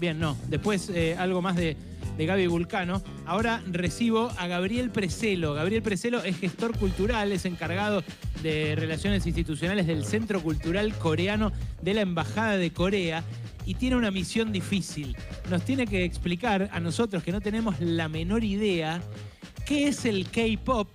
Bien, no. Después eh, algo más de, de Gaby Vulcano. Ahora recibo a Gabriel Preselo. Gabriel Preselo es gestor cultural, es encargado de relaciones institucionales del Centro Cultural Coreano de la Embajada de Corea y tiene una misión difícil. Nos tiene que explicar a nosotros que no tenemos la menor idea qué es el K-Pop,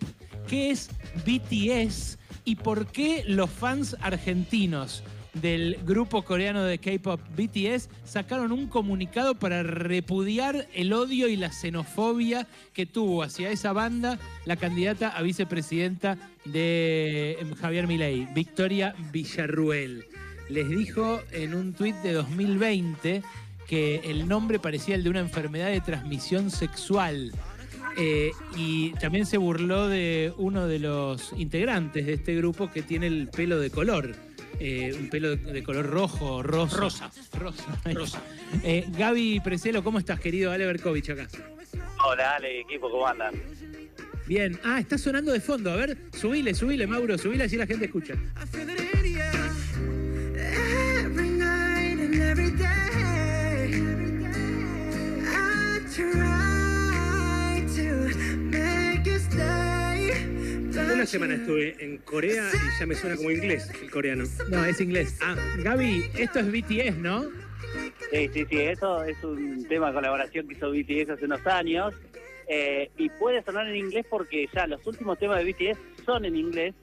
qué es BTS y por qué los fans argentinos del grupo coreano de K-pop BTS sacaron un comunicado para repudiar el odio y la xenofobia que tuvo hacia esa banda la candidata a vicepresidenta de em, Javier Milei, Victoria Villarruel. Les dijo en un tuit de 2020 que el nombre parecía el de una enfermedad de transmisión sexual. Eh, y también se burló de uno de los integrantes de este grupo que tiene el pelo de color. Eh, un pelo de, de color rojo, rosa. Rosa. Rosa. Rosa. Eh, Gaby Preselo, ¿cómo estás, querido? Ale Berkovich acá. Hola, Ale, equipo, ¿cómo andan? Bien. Ah, está sonando de fondo. A ver, subile, subile, Mauro, subile así la gente escucha. Una semana estuve en Corea y ya me suena como inglés el coreano. No, es inglés. Ah, Gaby, esto es BTS, ¿no? Sí, sí, sí, eso es un tema de colaboración que hizo BTS hace unos años. eh, y puede sonar en inglés porque ya los últimos temas de BTS son en inglés,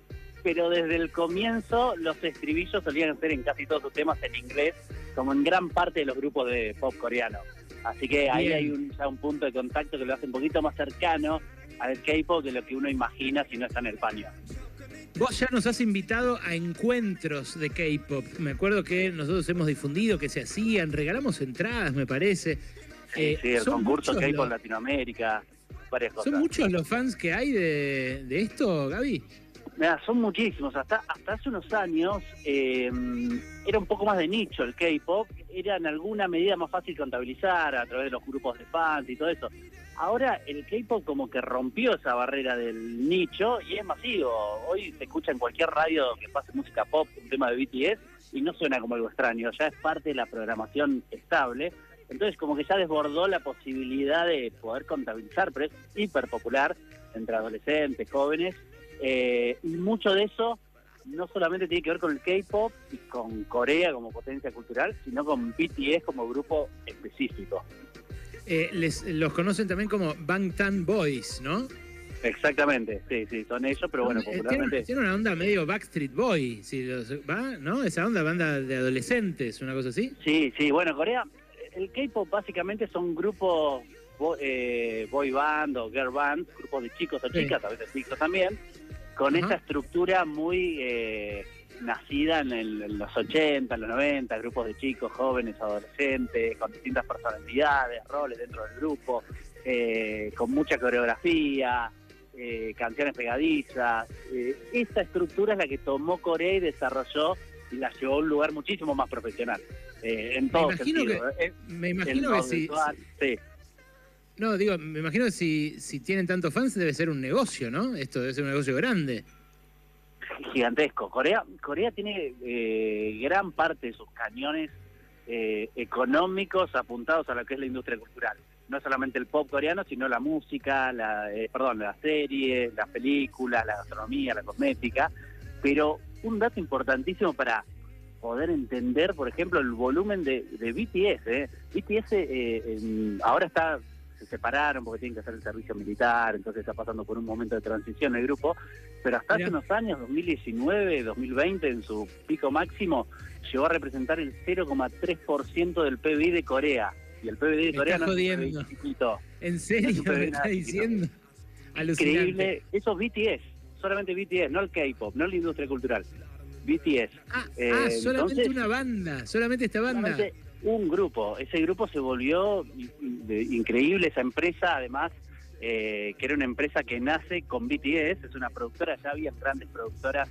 pero desde el comienzo los estribillos solían ser en casi todos sus temas en inglés, como en gran parte de los grupos de pop coreano. Así que ahí Bien. hay un, ya un punto de contacto que lo hace un poquito más cercano al K-pop de lo que uno imagina si no está en el paño. Vos ya nos has invitado a encuentros de K-pop. Me acuerdo que nosotros hemos difundido que se hacían, regalamos entradas, me parece. Eh, sí, el son concurso K-pop los- Latinoamérica, varias cosas. ¿Son muchos los fans que hay de, de esto, Gaby? Mira, son muchísimos. Hasta, hasta hace unos años eh, era un poco más de nicho el K-pop. Era en alguna medida más fácil contabilizar a través de los grupos de fans y todo eso. Ahora el K-pop como que rompió esa barrera del nicho y es masivo. Hoy se escucha en cualquier radio que pase música pop un tema de BTS y no suena como algo extraño. Ya es parte de la programación estable. Entonces como que ya desbordó la posibilidad de poder contabilizar, pero es hiper popular entre adolescentes, jóvenes eh, y mucho de eso no solamente tiene que ver con el K-pop y con Corea como potencia cultural, sino con BTS como grupo específico. Eh, les, los conocen también como Bangtan Boys, ¿no? Exactamente, sí, sí, son ellos, pero bueno, Eh, tiene, popularmente. tiene una onda medio Backstreet Boy, si los- ¿va? ¿No? Esa onda, banda de adolescentes, una cosa así. Sí, sí, bueno, Corea, el K-pop básicamente son grupos bo- eh, boy band o girl band, grupos de chicos o Sí. chicas, a veces chicos también, con Ajá. esa estructura muy eh, nacida en, el- en los 80, en los 90, grupos de chicos, jóvenes, adolescentes, con distintas personalidades, roles dentro del grupo, eh, con mucha coreografía, eh, canciones pegadizas. Eh, esa estructura es la que tomó Corea y desarrolló y la llevó a un lugar muchísimo más profesional. eh, en todo imagino sentido. Eh, Me imagino que si, audiovisual, sí. No, digo, me imagino que si, si tienen tantos fans debe ser un negocio, ¿no? Esto debe ser un negocio grande. gigantesco. Corea, Corea tiene eh, gran parte de sus cañones eh, económicos apuntados a lo que es la industria cultural. No solamente el pop coreano, sino la música, la, eh, perdón, las series, las películas, la gastronomía, la cosmética. Pero un dato importantísimo para poder entender, por ejemplo, el volumen de, de BTS. ¿eh? BTS eh, ahora está se separaron porque tienen que hacer el servicio militar, entonces está pasando por un momento de transición el grupo, pero hasta hace unos años, 2019, 2020, en su pico máximo, llegó a representar el 0,3% del PBI de Corea. Y el PBI de Me Corea no es un jodiendo. PBI chiquito. ¿En serio Es me está diciendo? Alucinante. Increíble. Eso es BTS, solamente BTS, no el K-pop, no la industria cultural. BTS. Ah, Eh, ah, solamente entonces- una banda, solamente esta banda. Solamente un grupo. Ese grupo se volvió increíble, esa empresa, además, eh, que era una empresa que nace con BTS, es una productora, ya había grandes productoras,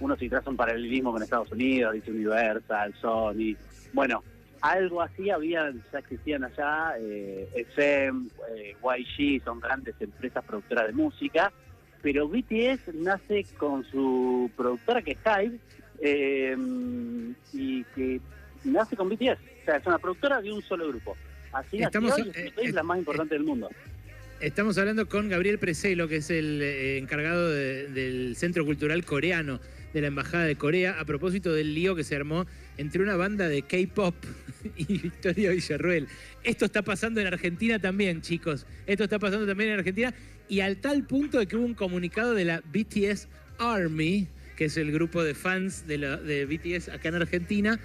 uno si traza un paralelismo con Estados Unidos, dice Universal, Sony, bueno, algo así había, ya existían allá, eh, SM, eh, YG, son grandes empresas productoras de música, pero BTS nace con su productora que es Hive, eh, y que nace con BTS. Sea, es una productora de un solo grupo. Así Estamos- eh, es eh, la más importante del mundo. Estamos hablando con Gabriel Preselo, que es el eh, encargado de- del Centro Cultural Coreano de la Embajada de Corea, a propósito del lío que se armó entre una banda de K-pop y Victoria Villarruel. Esto está pasando en Argentina también, chicos. Esto está pasando también en Argentina y al tal punto de que hubo un comunicado de la BTS Army, que es el grupo de fans de, la- de BTS acá en Argentina,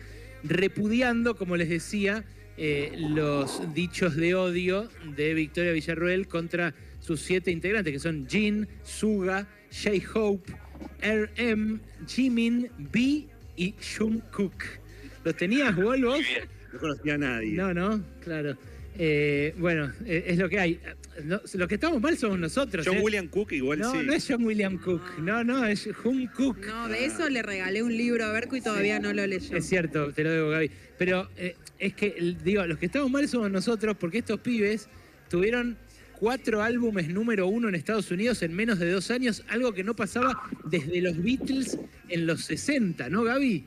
repudiando, como les decía, eh, los dichos de odio de Victoria Villarruel contra sus siete integrantes, que son Jin, Suga, J-Hope, RM, Jimin, B y Jungkook. ¿Los tenías, Wol, vos? No conocía a nadie. No, no, claro. Eh, bueno, eh, es lo que hay. No, los que estamos mal somos nosotros. John ¿eh? William Cook igual No, sí. no es John William Cook. No, no, es Jungkook. No, de eso le regalé un libro a Berco y todavía no lo leyó. Es cierto, te lo debo, Gaby. Pero eh, es que, digo, los que estamos mal somos nosotros porque estos pibes tuvieron cuatro álbumes número uno en Estados Unidos en menos de dos años, algo que no pasaba desde los Beatles en los 60, ¿no, Gaby?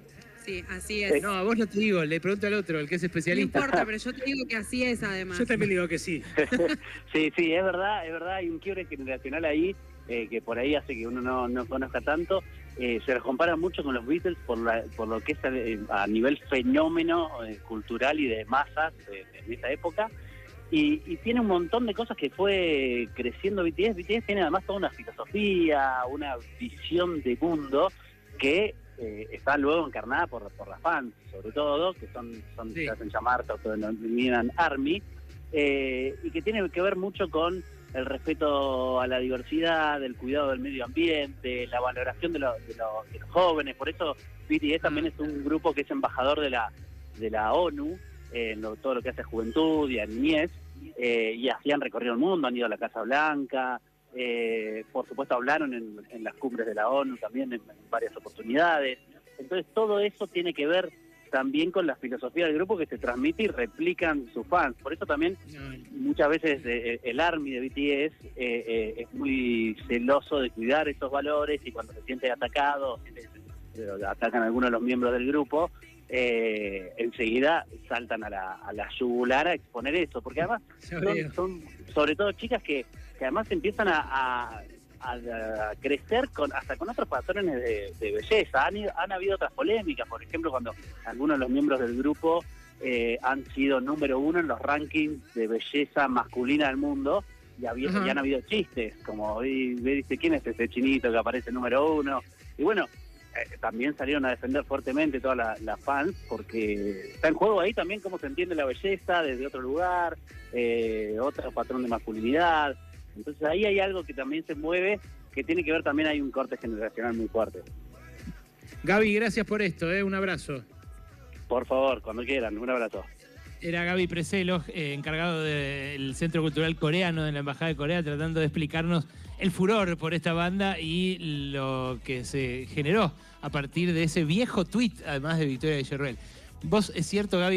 Sí, así es. No, a vos no te digo, le pregunto al otro, el que es No especialista. importa, pero yo te digo que así es además. Yo también digo que sí. Sí, sí, es verdad, es verdad, hay un quiebre generacional ahí eh, que por ahí hace que uno no, no conozca tanto. Eh, se los compara mucho con los Beatles por, la- por lo que es eh, a nivel fenómeno eh, cultural y de masas eh, en esa época. Y, y tiene un montón de cosas que fue creciendo BTS. BTS tiene además toda una filosofía, una visión de mundo que eh, está luego encarnada por, por las fans, sobre todo, que son, son Sí. se hacen llamar, se autodenominan ARMY, eh, y que tiene que ver mucho con el respeto a la diversidad, el cuidado del medio ambiente, la valoración de, lo- de lo- de los jóvenes. Por eso BTS también es un grupo que es embajador de la, de la ONU eh, en lo- todo lo que hace a juventud y a niñez, eh, y así han recorrido el mundo, han ido a la Casa Blanca, eh, por supuesto hablaron en, en las cumbres de la ONU también en, en varias oportunidades. Entonces todo eso tiene que ver también con la filosofía del grupo que se transmite y replican sus fans. Por eso también muchas veces eh, el ARMY de BTS eh, eh, es muy celoso de cuidar esos valores y cuando se siente atacado, eh, atacan a algunos de los miembros del grupo, eh, enseguida saltan a la, a la yugular a exponer eso, porque además son, son sobre todo chicas que, que además empiezan a, a- a- a crecer con hasta con otros patrones de, de belleza. Han, han habido otras polémicas, por ejemplo, cuando algunos de los miembros del grupo eh, han sido número uno en los rankings de belleza masculina del mundo y, había, Ajá. y han habido chistes, como y, y dice, ¿quién es ese chinito que aparece número uno? Y bueno, eh, también salieron a defender fuertemente todas las las fans porque está en juego ahí también cómo se entiende la belleza desde otro lugar, eh, otro patrón de masculinidad. Entonces ahí hay algo que también se mueve, que tiene que ver también, hay un corte generacional muy fuerte. Gaby, gracias por esto, ¿eh? un abrazo. Por favor, cuando quieran, un abrazo. Era Gaby Preselo, eh, encargado del Centro Cultural Coreano de la Embajada de Corea, tratando de explicarnos el furor por esta banda y lo que se generó a partir de ese viejo tuit, además de Victoria Villarruel. Vos, es cierto, Gaby,